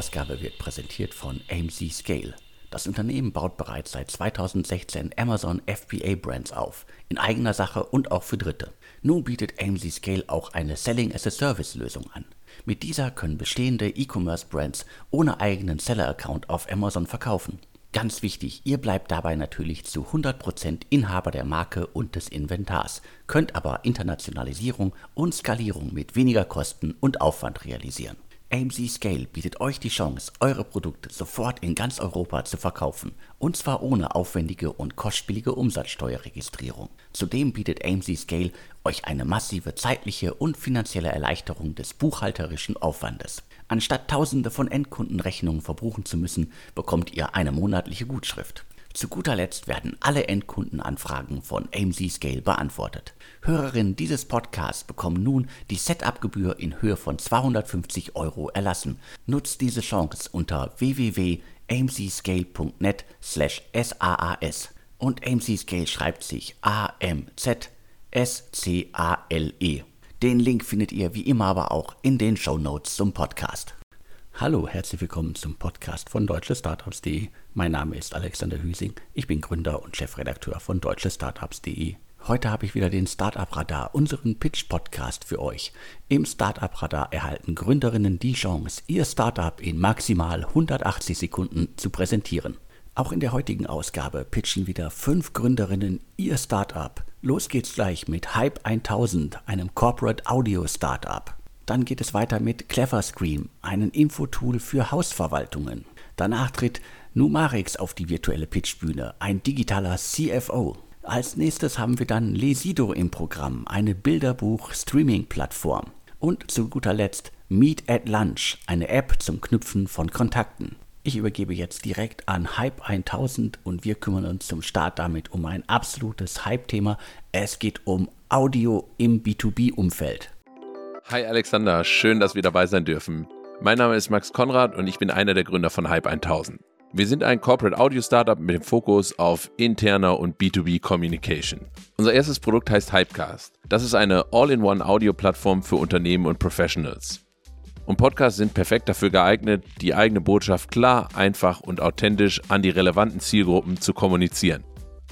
Ausgabe wird präsentiert von AMC Scale. Das Unternehmen baut bereits seit 2016 Amazon FBA Brands auf, in eigener Sache und auch für Dritte. Nun bietet AMC Scale auch eine Selling as a Service Lösung an. Mit dieser können bestehende E-Commerce Brands ohne eigenen Seller Account auf Amazon verkaufen. Ganz wichtig, ihr bleibt dabei natürlich zu 100% Inhaber der Marke und des Inventars, könnt aber Internationalisierung und Skalierung mit weniger Kosten und Aufwand realisieren. AMC Scale bietet euch die Chance, eure Produkte sofort in ganz Europa zu verkaufen, und zwar ohne aufwendige und kostspielige Umsatzsteuerregistrierung. Zudem bietet AMC Scale euch eine massive zeitliche und finanzielle Erleichterung des buchhalterischen Aufwandes. Anstatt tausende von Endkundenrechnungen verbuchen zu müssen, bekommt ihr eine monatliche Gutschrift. Zu guter Letzt werden alle Endkundenanfragen von AMC Scale beantwortet. Hörerinnen dieses Podcasts bekommen nun die Setup-Gebühr in Höhe von 250 Euro erlassen. Nutzt diese Chance unter www.amcscale.net slash SAAS. Und AMC Scale schreibt sich A-M-Z-S-C-A-L-E. Den Link findet ihr wie immer aber auch in den Show Notes zum Podcast. Hallo, herzlich willkommen zum Podcast von deutschestartups.de. Mein Name ist Alexander Hüsing. Ich bin Gründer und Chefredakteur von deutschestartups.de. Heute habe ich wieder den Startup Radar, unseren Pitch-Podcast für euch. Im Startup Radar erhalten Gründerinnen die Chance, ihr Startup in maximal 180 Sekunden zu präsentieren. Auch in der heutigen Ausgabe pitchen wieder fünf Gründerinnen ihr Startup. Los geht's gleich mit Hype 1000, einem Corporate Audio Startup. Dann geht es weiter mit CleverScream, einem Infotool für Hausverwaltungen. Danach tritt Numarix auf die virtuelle Pitchbühne, ein digitaler CFO. Als nächstes haben wir dann Lesido im Programm, eine Bilderbuch-Streaming-Plattform. Und zu guter Letzt Meet at Lunch, eine App zum Knüpfen von Kontakten. Ich übergebe jetzt direkt an Hype 1000 und wir kümmern uns zum Start damit um ein absolutes Hype-Thema. Es geht um Audio im B2B-Umfeld. Hi Alexander, schön, dass wir dabei sein dürfen. Mein Name ist Max Konrad und ich bin einer der Gründer von Hype 1000. Wir sind ein Corporate Audio Startup mit dem Fokus auf interner und B2B Communication. Unser erstes Produkt heißt Hypecast. Das ist eine All-in-One Audio-Plattform für Unternehmen und Professionals. Und Podcasts sind perfekt dafür geeignet, die eigene Botschaft klar, einfach und authentisch an die relevanten Zielgruppen zu kommunizieren.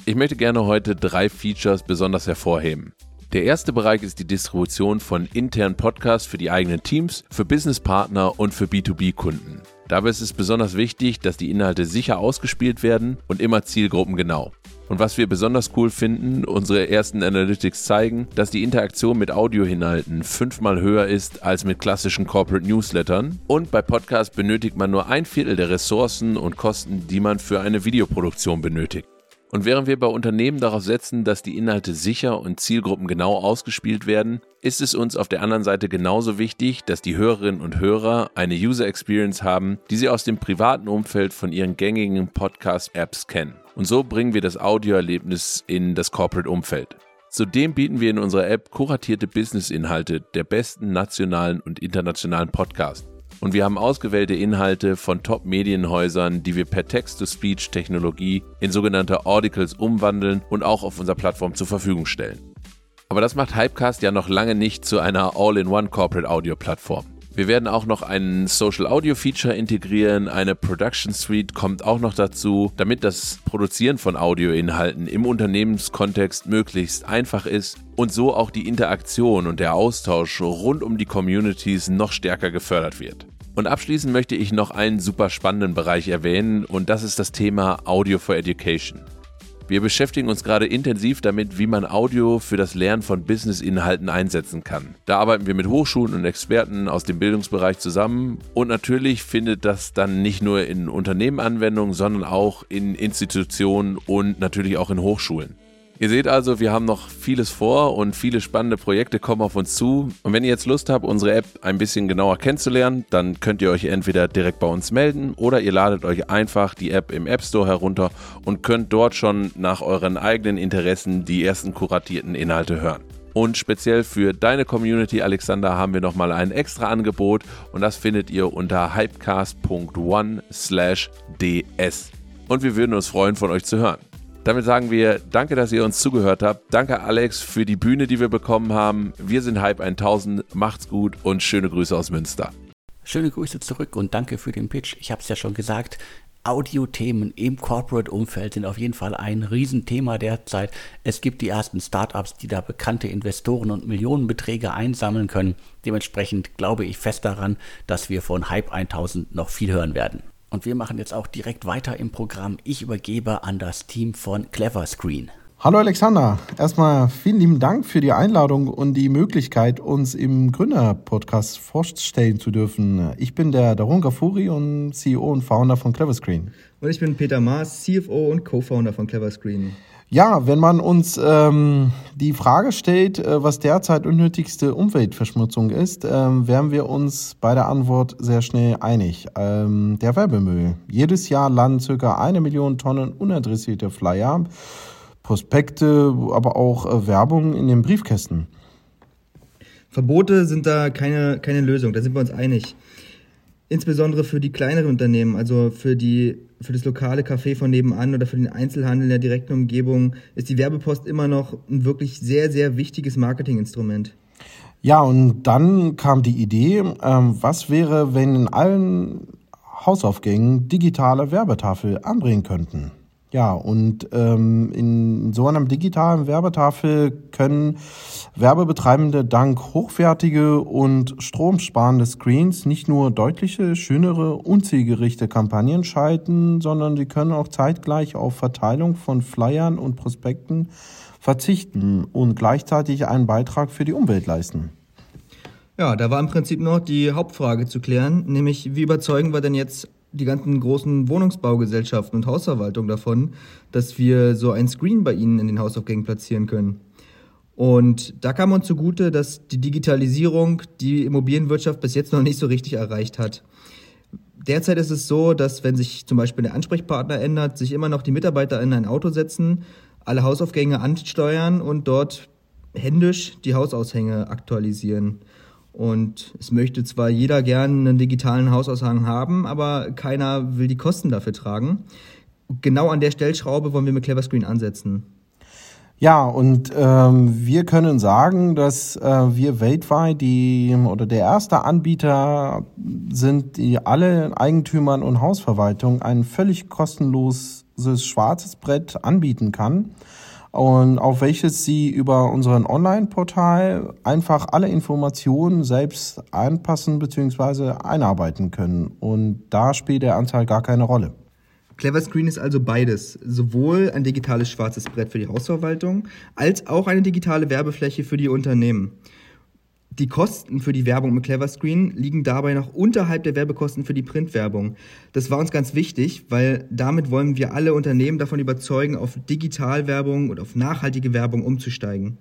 Ich möchte gerne heute drei Features besonders hervorheben. Der erste Bereich ist die Distribution von internen Podcasts für die eigenen Teams, für Businesspartner und für B2B-Kunden. Dabei ist es besonders wichtig, dass die Inhalte sicher ausgespielt werden und immer zielgruppengenau. Und was wir besonders cool finden, unsere ersten Analytics zeigen, dass die Interaktion mit Audioinhalten fünfmal höher ist als mit klassischen Corporate Newslettern. Und bei Podcasts benötigt man nur ein Viertel der Ressourcen und Kosten, die man für eine Videoproduktion benötigt. Und während wir bei Unternehmen darauf setzen, dass die Inhalte sicher und zielgruppengenau ausgespielt werden, ist es uns auf der anderen Seite genauso wichtig, dass die Hörerinnen und Hörer eine User Experience haben, die sie aus dem privaten Umfeld von ihren gängigen Podcast-Apps kennen. Und so bringen wir das Audioerlebnis in das Corporate-Umfeld. Zudem bieten wir in unserer App kuratierte Business-Inhalte der besten nationalen und internationalen Podcasts. Und wir haben ausgewählte Inhalte von Top-Medienhäusern, die wir per Text-to-Speech-Technologie in sogenannte Audicles umwandeln und auch auf unserer Plattform zur Verfügung stellen. Aber das macht Hypecast ja noch lange nicht zu einer All-in-One Corporate Audio Plattform. Wir werden auch noch ein Social Audio Feature integrieren, eine Production Suite kommt auch noch dazu, damit das Produzieren von Audioinhalten im Unternehmenskontext möglichst einfach ist und so auch die Interaktion und der Austausch rund um die Communities noch stärker gefördert wird. Und abschließend möchte ich noch einen super spannenden Bereich erwähnen und das ist das Thema Audio for Education. Wir beschäftigen uns gerade intensiv damit, wie man Audio für das Lernen von Business-Inhalten einsetzen kann. Da arbeiten wir mit Hochschulen und Experten aus dem Bildungsbereich zusammen und natürlich findet das dann nicht nur in Unternehmen Anwendung, sondern auch in Institutionen und natürlich auch in Hochschulen. Ihr seht also, wir haben noch vieles vor und viele spannende Projekte kommen auf uns zu. Und wenn ihr jetzt Lust habt, unsere App ein bisschen genauer kennenzulernen, dann könnt ihr euch entweder direkt bei uns melden oder ihr ladet euch einfach die App im App Store herunter und könnt dort schon nach euren eigenen Interessen die ersten kuratierten Inhalte hören. Und speziell für deine Community, Alexander, haben wir nochmal ein extra Angebot und das findet ihr unter hypecast.one/ds. Und wir würden uns freuen, von euch zu hören. Damit sagen wir danke, dass ihr uns zugehört habt. Danke, Alex, für die Bühne, die wir bekommen haben. Wir sind Hype 1000. Macht's gut und schöne Grüße aus Münster. Schöne Grüße zurück und danke für den Pitch. Ich habe es ja schon gesagt, Audio-Themen im Corporate-Umfeld sind auf jeden Fall ein Riesenthema derzeit. Es gibt die ersten Startups, die da bekannte Investoren und Millionenbeträge einsammeln können. Dementsprechend glaube ich fest daran, dass wir von Hype 1000 noch viel hören werden. Und wir machen jetzt auch direkt weiter im Programm. Ich übergebe an das Team von Clever Screen. Hallo Alexander, erstmal vielen lieben Dank für die Einladung und die Möglichkeit, uns im Gründer-Podcast vorstellen zu dürfen. Ich bin der Darun Gafuri und CEO und Founder von Clever Screen. Und ich bin Peter Maas, CFO und Co-Founder von Clever Screen. Ja, wenn man uns ähm, die Frage stellt, äh, was derzeit unnötigste Umweltverschmutzung ist, ähm, wären wir uns bei der Antwort sehr schnell einig. Ähm, der Werbemüll. Jedes Jahr landen circa eine Million Tonnen unadressierte Flyer Prospekte, aber auch äh, Werbung in den Briefkästen. Verbote sind da keine, keine Lösung, da sind wir uns einig. Insbesondere für die kleineren Unternehmen, also für, die, für das lokale Café von nebenan oder für den Einzelhandel in der direkten Umgebung, ist die Werbepost immer noch ein wirklich sehr, sehr wichtiges Marketinginstrument. Ja, und dann kam die Idee, ähm, was wäre, wenn in allen Hausaufgängen digitale Werbetafel anbringen könnten? Ja, und ähm, in so einer digitalen Werbetafel können Werbebetreibende dank hochwertige und stromsparende Screens nicht nur deutliche, schönere und zielgerichtete Kampagnen schalten, sondern sie können auch zeitgleich auf Verteilung von Flyern und Prospekten verzichten und gleichzeitig einen Beitrag für die Umwelt leisten. Ja, da war im Prinzip noch die Hauptfrage zu klären, nämlich wie überzeugen wir denn jetzt die ganzen großen Wohnungsbaugesellschaften und Hausverwaltungen davon, dass wir so ein Screen bei ihnen in den Hausaufgängen platzieren können. Und da kam uns zugute, dass die Digitalisierung die Immobilienwirtschaft bis jetzt noch nicht so richtig erreicht hat. Derzeit ist es so, dass wenn sich zum Beispiel der Ansprechpartner ändert, sich immer noch die Mitarbeiter in ein Auto setzen, alle Hausaufgänge ansteuern und dort händisch die Hausaushänge aktualisieren. Und es möchte zwar jeder gerne einen digitalen Hausaushang haben, aber keiner will die Kosten dafür tragen. Genau an der Stellschraube wollen wir mit Clever Screen ansetzen. Ja, und ähm, wir können sagen, dass äh, wir weltweit die oder der erste Anbieter sind, die alle Eigentümern und Hausverwaltungen ein völlig kostenloses schwarzes Brett anbieten kann und auf welches Sie über unseren Online-Portal einfach alle Informationen selbst anpassen bzw. einarbeiten können. Und da spielt der Anteil gar keine Rolle. Clever Screen ist also beides, sowohl ein digitales schwarzes Brett für die Hausverwaltung als auch eine digitale Werbefläche für die Unternehmen. Die Kosten für die Werbung mit Clever Screen liegen dabei noch unterhalb der Werbekosten für die Printwerbung. Das war uns ganz wichtig, weil damit wollen wir alle Unternehmen davon überzeugen, auf Digitalwerbung und auf nachhaltige Werbung umzusteigen.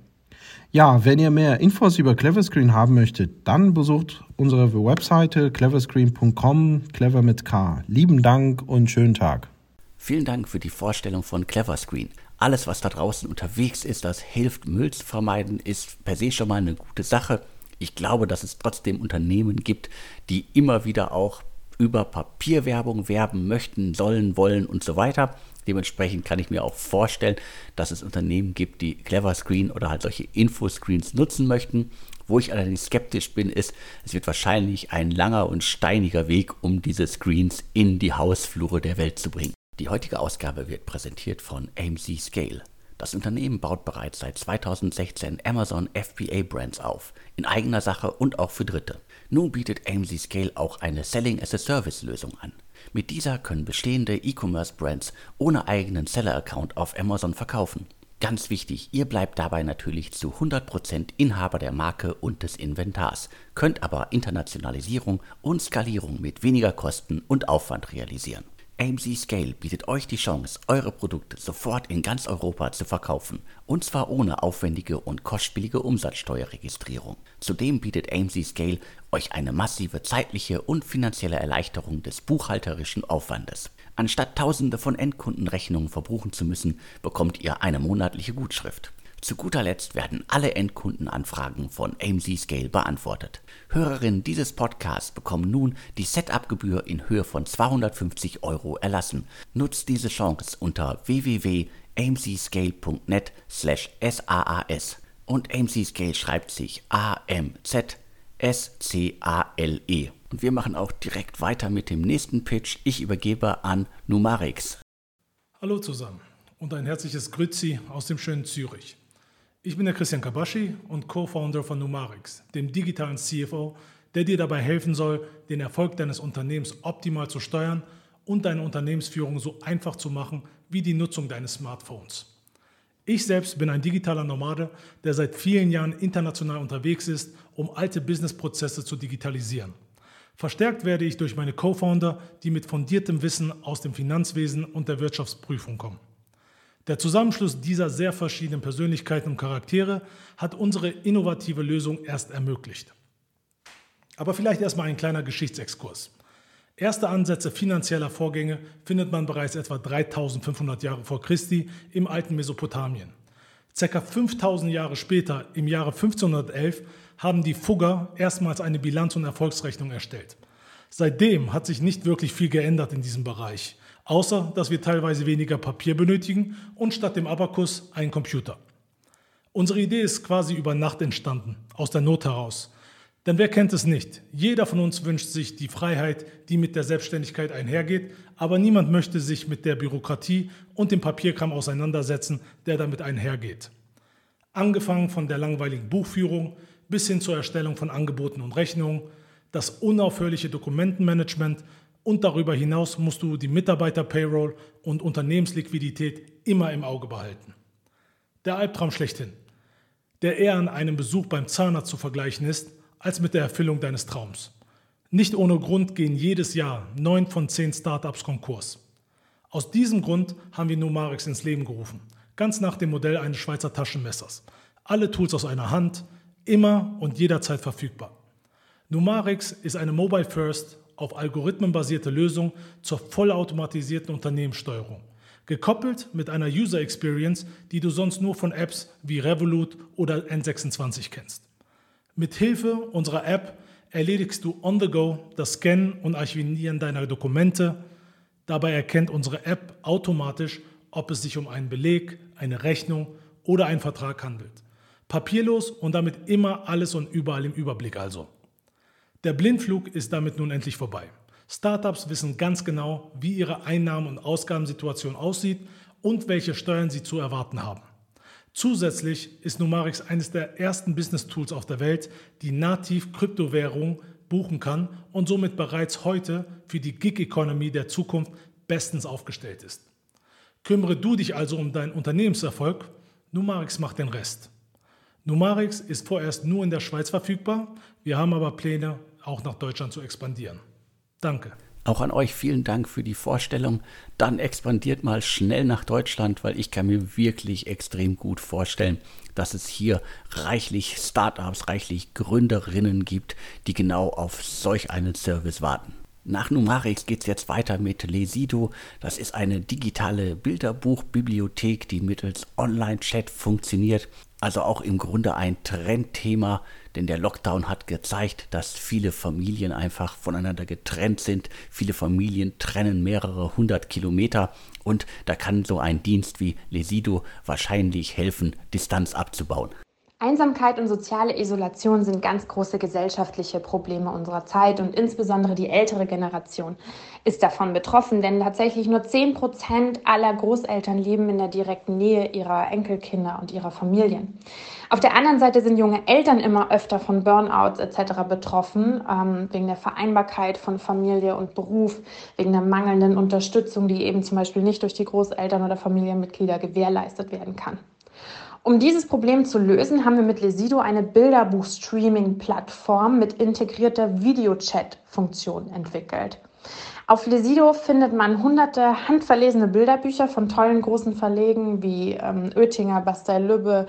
Ja, wenn ihr mehr Infos über Cleverscreen haben möchtet, dann besucht unsere Webseite cleverscreen.com, clever mit K. Lieben Dank und schönen Tag. Vielen Dank für die Vorstellung von Cleverscreen. Alles, was da draußen unterwegs ist, das hilft, Müll zu vermeiden, ist per se schon mal eine gute Sache ich glaube, dass es trotzdem Unternehmen gibt, die immer wieder auch über Papierwerbung werben möchten, sollen, wollen und so weiter. Dementsprechend kann ich mir auch vorstellen, dass es Unternehmen gibt, die Clever Screen oder halt solche Infoscreens nutzen möchten. Wo ich allerdings skeptisch bin, ist, es wird wahrscheinlich ein langer und steiniger Weg, um diese Screens in die Hausflure der Welt zu bringen. Die heutige Ausgabe wird präsentiert von AMC Scale. Das Unternehmen baut bereits seit 2016 Amazon FBA Brands auf, in eigener Sache und auch für Dritte. Nun bietet AMC Scale auch eine Selling as a Service Lösung an. Mit dieser können bestehende E-Commerce Brands ohne eigenen Seller-Account auf Amazon verkaufen. Ganz wichtig, ihr bleibt dabei natürlich zu 100% Inhaber der Marke und des Inventars, könnt aber Internationalisierung und Skalierung mit weniger Kosten und Aufwand realisieren. AMC Scale bietet euch die Chance, eure Produkte sofort in ganz Europa zu verkaufen, und zwar ohne aufwendige und kostspielige Umsatzsteuerregistrierung. Zudem bietet AMC Scale euch eine massive zeitliche und finanzielle Erleichterung des buchhalterischen Aufwandes. Anstatt tausende von Endkundenrechnungen verbuchen zu müssen, bekommt ihr eine monatliche Gutschrift. Zu guter Letzt werden alle Endkundenanfragen von AMC Scale beantwortet. Hörerinnen dieses Podcasts bekommen nun die Setup-Gebühr in Höhe von 250 Euro erlassen. Nutzt diese Chance unter www.amcscale.net slash SAAS und AMC Scale schreibt sich A-M-Z S-C-A-L-E. Und Und wir machen auch direkt weiter mit dem nächsten Pitch. Ich übergebe an Numarix. Hallo zusammen und ein herzliches Grüezi aus dem schönen Zürich. Ich bin der Christian Kabaschi und Co-Founder von Numarix, dem digitalen CFO, der dir dabei helfen soll, den Erfolg deines Unternehmens optimal zu steuern und deine Unternehmensführung so einfach zu machen wie die Nutzung deines Smartphones. Ich selbst bin ein digitaler Nomade, der seit vielen Jahren international unterwegs ist, um alte Businessprozesse zu digitalisieren. Verstärkt werde ich durch meine Co-Founder, die mit fundiertem Wissen aus dem Finanzwesen und der Wirtschaftsprüfung kommen. Der Zusammenschluss dieser sehr verschiedenen Persönlichkeiten und Charaktere hat unsere innovative Lösung erst ermöglicht. Aber vielleicht erstmal ein kleiner Geschichtsexkurs. Erste Ansätze finanzieller Vorgänge findet man bereits etwa 3500 Jahre vor Christi im alten Mesopotamien. Circa 5000 Jahre später, im Jahre 1511, haben die Fugger erstmals eine Bilanz- und Erfolgsrechnung erstellt. Seitdem hat sich nicht wirklich viel geändert in diesem Bereich, außer dass wir teilweise weniger Papier benötigen und statt dem Abakus einen Computer. Unsere Idee ist quasi über Nacht entstanden, aus der Not heraus. Denn wer kennt es nicht? Jeder von uns wünscht sich die Freiheit, die mit der Selbstständigkeit einhergeht, aber niemand möchte sich mit der Bürokratie und dem Papierkram auseinandersetzen, der damit einhergeht. Angefangen von der langweiligen Buchführung bis hin zur Erstellung von Angeboten und Rechnungen, das unaufhörliche Dokumentenmanagement und darüber hinaus musst du die Mitarbeiter-Payroll und Unternehmensliquidität immer im Auge behalten. Der Albtraum schlechthin, der eher an einem Besuch beim Zahnarzt zu vergleichen ist, als mit der Erfüllung deines Traums. Nicht ohne Grund gehen jedes Jahr neun von zehn Startups Konkurs. Aus diesem Grund haben wir Numarix ins Leben gerufen, ganz nach dem Modell eines Schweizer Taschenmessers. Alle Tools aus einer Hand, immer und jederzeit verfügbar. Numarix ist eine Mobile First auf Algorithmen basierte Lösung zur vollautomatisierten Unternehmenssteuerung, gekoppelt mit einer User Experience, die du sonst nur von Apps wie Revolut oder N26 kennst. Mit Hilfe unserer App erledigst du on the go das Scannen und Archivieren deiner Dokumente. Dabei erkennt unsere App automatisch, ob es sich um einen Beleg, eine Rechnung oder einen Vertrag handelt. Papierlos und damit immer alles und überall im Überblick also. Der Blindflug ist damit nun endlich vorbei. Startups wissen ganz genau, wie ihre Einnahmen- und Ausgabensituation aussieht und welche Steuern sie zu erwarten haben. Zusätzlich ist Numarix eines der ersten Business Tools auf der Welt, die nativ Kryptowährung buchen kann und somit bereits heute für die Gig Economy der Zukunft bestens aufgestellt ist. Kümmere du dich also um deinen Unternehmenserfolg, Numarix macht den Rest. Numarix ist vorerst nur in der Schweiz verfügbar, wir haben aber Pläne, auch nach Deutschland zu expandieren. Danke. Auch an euch vielen Dank für die Vorstellung. Dann expandiert mal schnell nach Deutschland, weil ich kann mir wirklich extrem gut vorstellen, dass es hier reichlich Startups, reichlich Gründerinnen gibt, die genau auf solch einen Service warten. Nach Numarix geht es jetzt weiter mit Lesido. Das ist eine digitale Bilderbuchbibliothek, die mittels Online-Chat funktioniert. Also auch im Grunde ein Trendthema, denn der Lockdown hat gezeigt, dass viele Familien einfach voneinander getrennt sind. Viele Familien trennen mehrere hundert Kilometer und da kann so ein Dienst wie Lesido wahrscheinlich helfen, Distanz abzubauen. Einsamkeit und soziale Isolation sind ganz große gesellschaftliche Probleme unserer Zeit und insbesondere die ältere Generation ist davon betroffen, denn tatsächlich nur 10 Prozent aller Großeltern leben in der direkten Nähe ihrer Enkelkinder und ihrer Familien. Auf der anderen Seite sind junge Eltern immer öfter von Burnouts etc. betroffen, ähm, wegen der Vereinbarkeit von Familie und Beruf, wegen der mangelnden Unterstützung, die eben zum Beispiel nicht durch die Großeltern oder Familienmitglieder gewährleistet werden kann. Um dieses Problem zu lösen, haben wir mit Lesido eine Bilderbuch-Streaming-Plattform mit integrierter Videochat-Funktion entwickelt. Auf Lesido findet man hunderte handverlesene Bilderbücher von tollen großen Verlegen wie ähm, Oettinger, Bastel-Lübbe,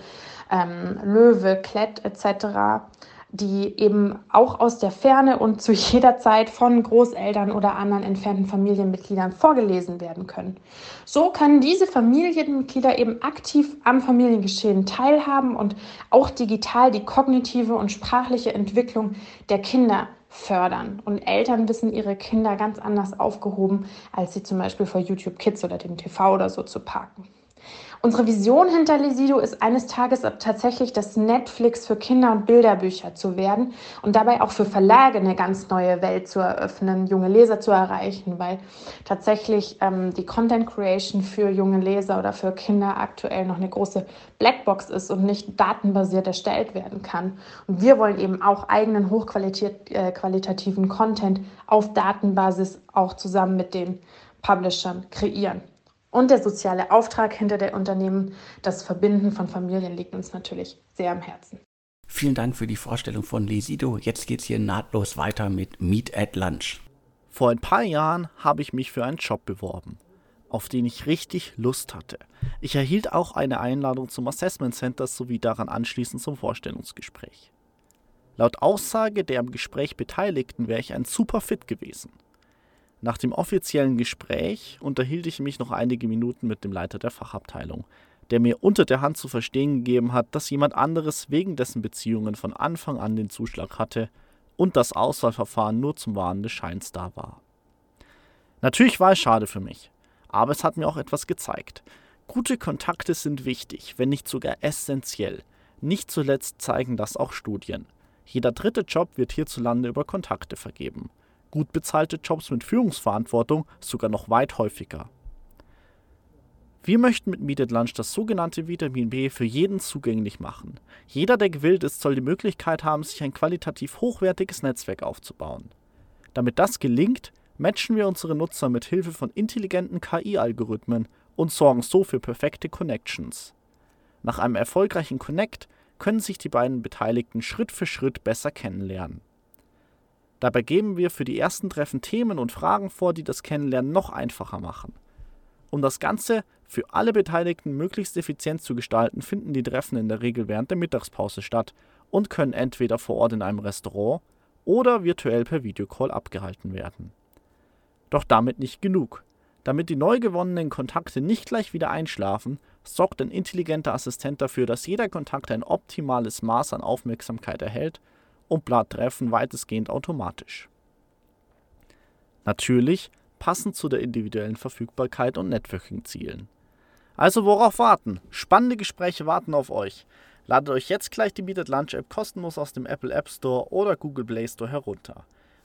ähm, Löwe, Klett etc die eben auch aus der Ferne und zu jeder Zeit von Großeltern oder anderen entfernten Familienmitgliedern vorgelesen werden können. So können diese Familienmitglieder eben aktiv am Familiengeschehen teilhaben und auch digital die kognitive und sprachliche Entwicklung der Kinder fördern. Und Eltern wissen ihre Kinder ganz anders aufgehoben, als sie zum Beispiel vor YouTube Kids oder dem TV oder so zu parken. Unsere Vision hinter Lesido ist eines Tages tatsächlich das Netflix für Kinder- und Bilderbücher zu werden und dabei auch für Verlage eine ganz neue Welt zu eröffnen, junge Leser zu erreichen, weil tatsächlich ähm, die Content Creation für junge Leser oder für Kinder aktuell noch eine große Blackbox ist und nicht datenbasiert erstellt werden kann. Und wir wollen eben auch eigenen hochqualitativen äh, Content auf Datenbasis auch zusammen mit den Publishern kreieren. Und der soziale Auftrag hinter der Unternehmen, das Verbinden von Familien liegt uns natürlich sehr am Herzen. Vielen Dank für die Vorstellung von Lesido. Jetzt geht's hier nahtlos weiter mit Meet at Lunch. Vor ein paar Jahren habe ich mich für einen Job beworben, auf den ich richtig Lust hatte. Ich erhielt auch eine Einladung zum Assessment Center sowie daran anschließend zum Vorstellungsgespräch. Laut Aussage der am Gespräch Beteiligten wäre ich ein super Fit gewesen. Nach dem offiziellen Gespräch unterhielt ich mich noch einige Minuten mit dem Leiter der Fachabteilung, der mir unter der Hand zu verstehen gegeben hat, dass jemand anderes wegen dessen Beziehungen von Anfang an den Zuschlag hatte und das Auswahlverfahren nur zum Wahren des Scheins da war. Natürlich war es schade für mich, aber es hat mir auch etwas gezeigt. Gute Kontakte sind wichtig, wenn nicht sogar essentiell. Nicht zuletzt zeigen das auch Studien. Jeder dritte Job wird hierzulande über Kontakte vergeben gut bezahlte Jobs mit Führungsverantwortung sogar noch weit häufiger. Wir möchten mit Meet Lunch das sogenannte Vitamin B für jeden zugänglich machen. Jeder, der gewillt ist, soll die Möglichkeit haben, sich ein qualitativ hochwertiges Netzwerk aufzubauen. Damit das gelingt, matchen wir unsere Nutzer mit Hilfe von intelligenten KI-Algorithmen und sorgen so für perfekte Connections. Nach einem erfolgreichen Connect können sich die beiden Beteiligten Schritt für Schritt besser kennenlernen. Dabei geben wir für die ersten Treffen Themen und Fragen vor, die das Kennenlernen noch einfacher machen. Um das Ganze für alle Beteiligten möglichst effizient zu gestalten, finden die Treffen in der Regel während der Mittagspause statt und können entweder vor Ort in einem Restaurant oder virtuell per Videocall abgehalten werden. Doch damit nicht genug. Damit die neu gewonnenen Kontakte nicht gleich wieder einschlafen, sorgt ein intelligenter Assistent dafür, dass jeder Kontakt ein optimales Maß an Aufmerksamkeit erhält und Blatttreffen weitestgehend automatisch. Natürlich passend zu der individuellen Verfügbarkeit und Networking-Zielen. Also worauf warten? Spannende Gespräche warten auf euch. Ladet euch jetzt gleich die Meet Lunch App kostenlos aus dem Apple App Store oder Google Play Store herunter.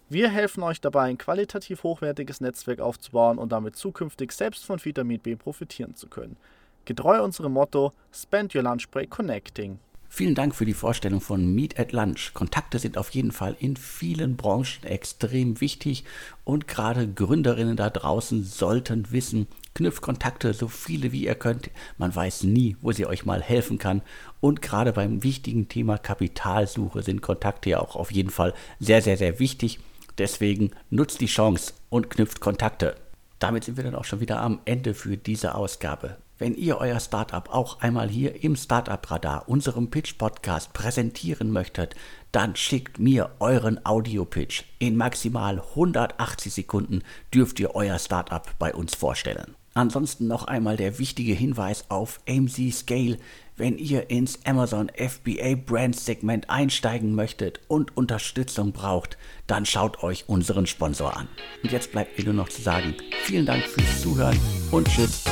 Wir helfen euch dabei, ein qualitativ hochwertiges Netzwerk aufzubauen und damit zukünftig selbst von Vitamin B profitieren zu können. Getreu unserem Motto Spend Your Lunch Break Connecting. Vielen Dank für die Vorstellung von Meet at Lunch. Kontakte sind auf jeden Fall in vielen Branchen extrem wichtig und gerade Gründerinnen da draußen sollten wissen, knüpft Kontakte so viele wie ihr könnt. Man weiß nie, wo sie euch mal helfen kann. Und gerade beim wichtigen Thema Kapitalsuche sind Kontakte ja auch auf jeden Fall sehr, sehr, sehr wichtig. Deswegen nutzt die Chance und knüpft Kontakte. Damit sind wir dann auch schon wieder am Ende für diese Ausgabe. Wenn ihr euer Startup auch einmal hier im Startup Radar, unserem Pitch Podcast, präsentieren möchtet, dann schickt mir euren Audio-Pitch. In maximal 180 Sekunden dürft ihr euer Startup bei uns vorstellen. Ansonsten noch einmal der wichtige Hinweis auf AMZ Scale. Wenn ihr ins Amazon FBA Brand Segment einsteigen möchtet und Unterstützung braucht, dann schaut euch unseren Sponsor an. Und jetzt bleibt mir nur noch zu sagen, vielen Dank fürs Zuhören und tschüss.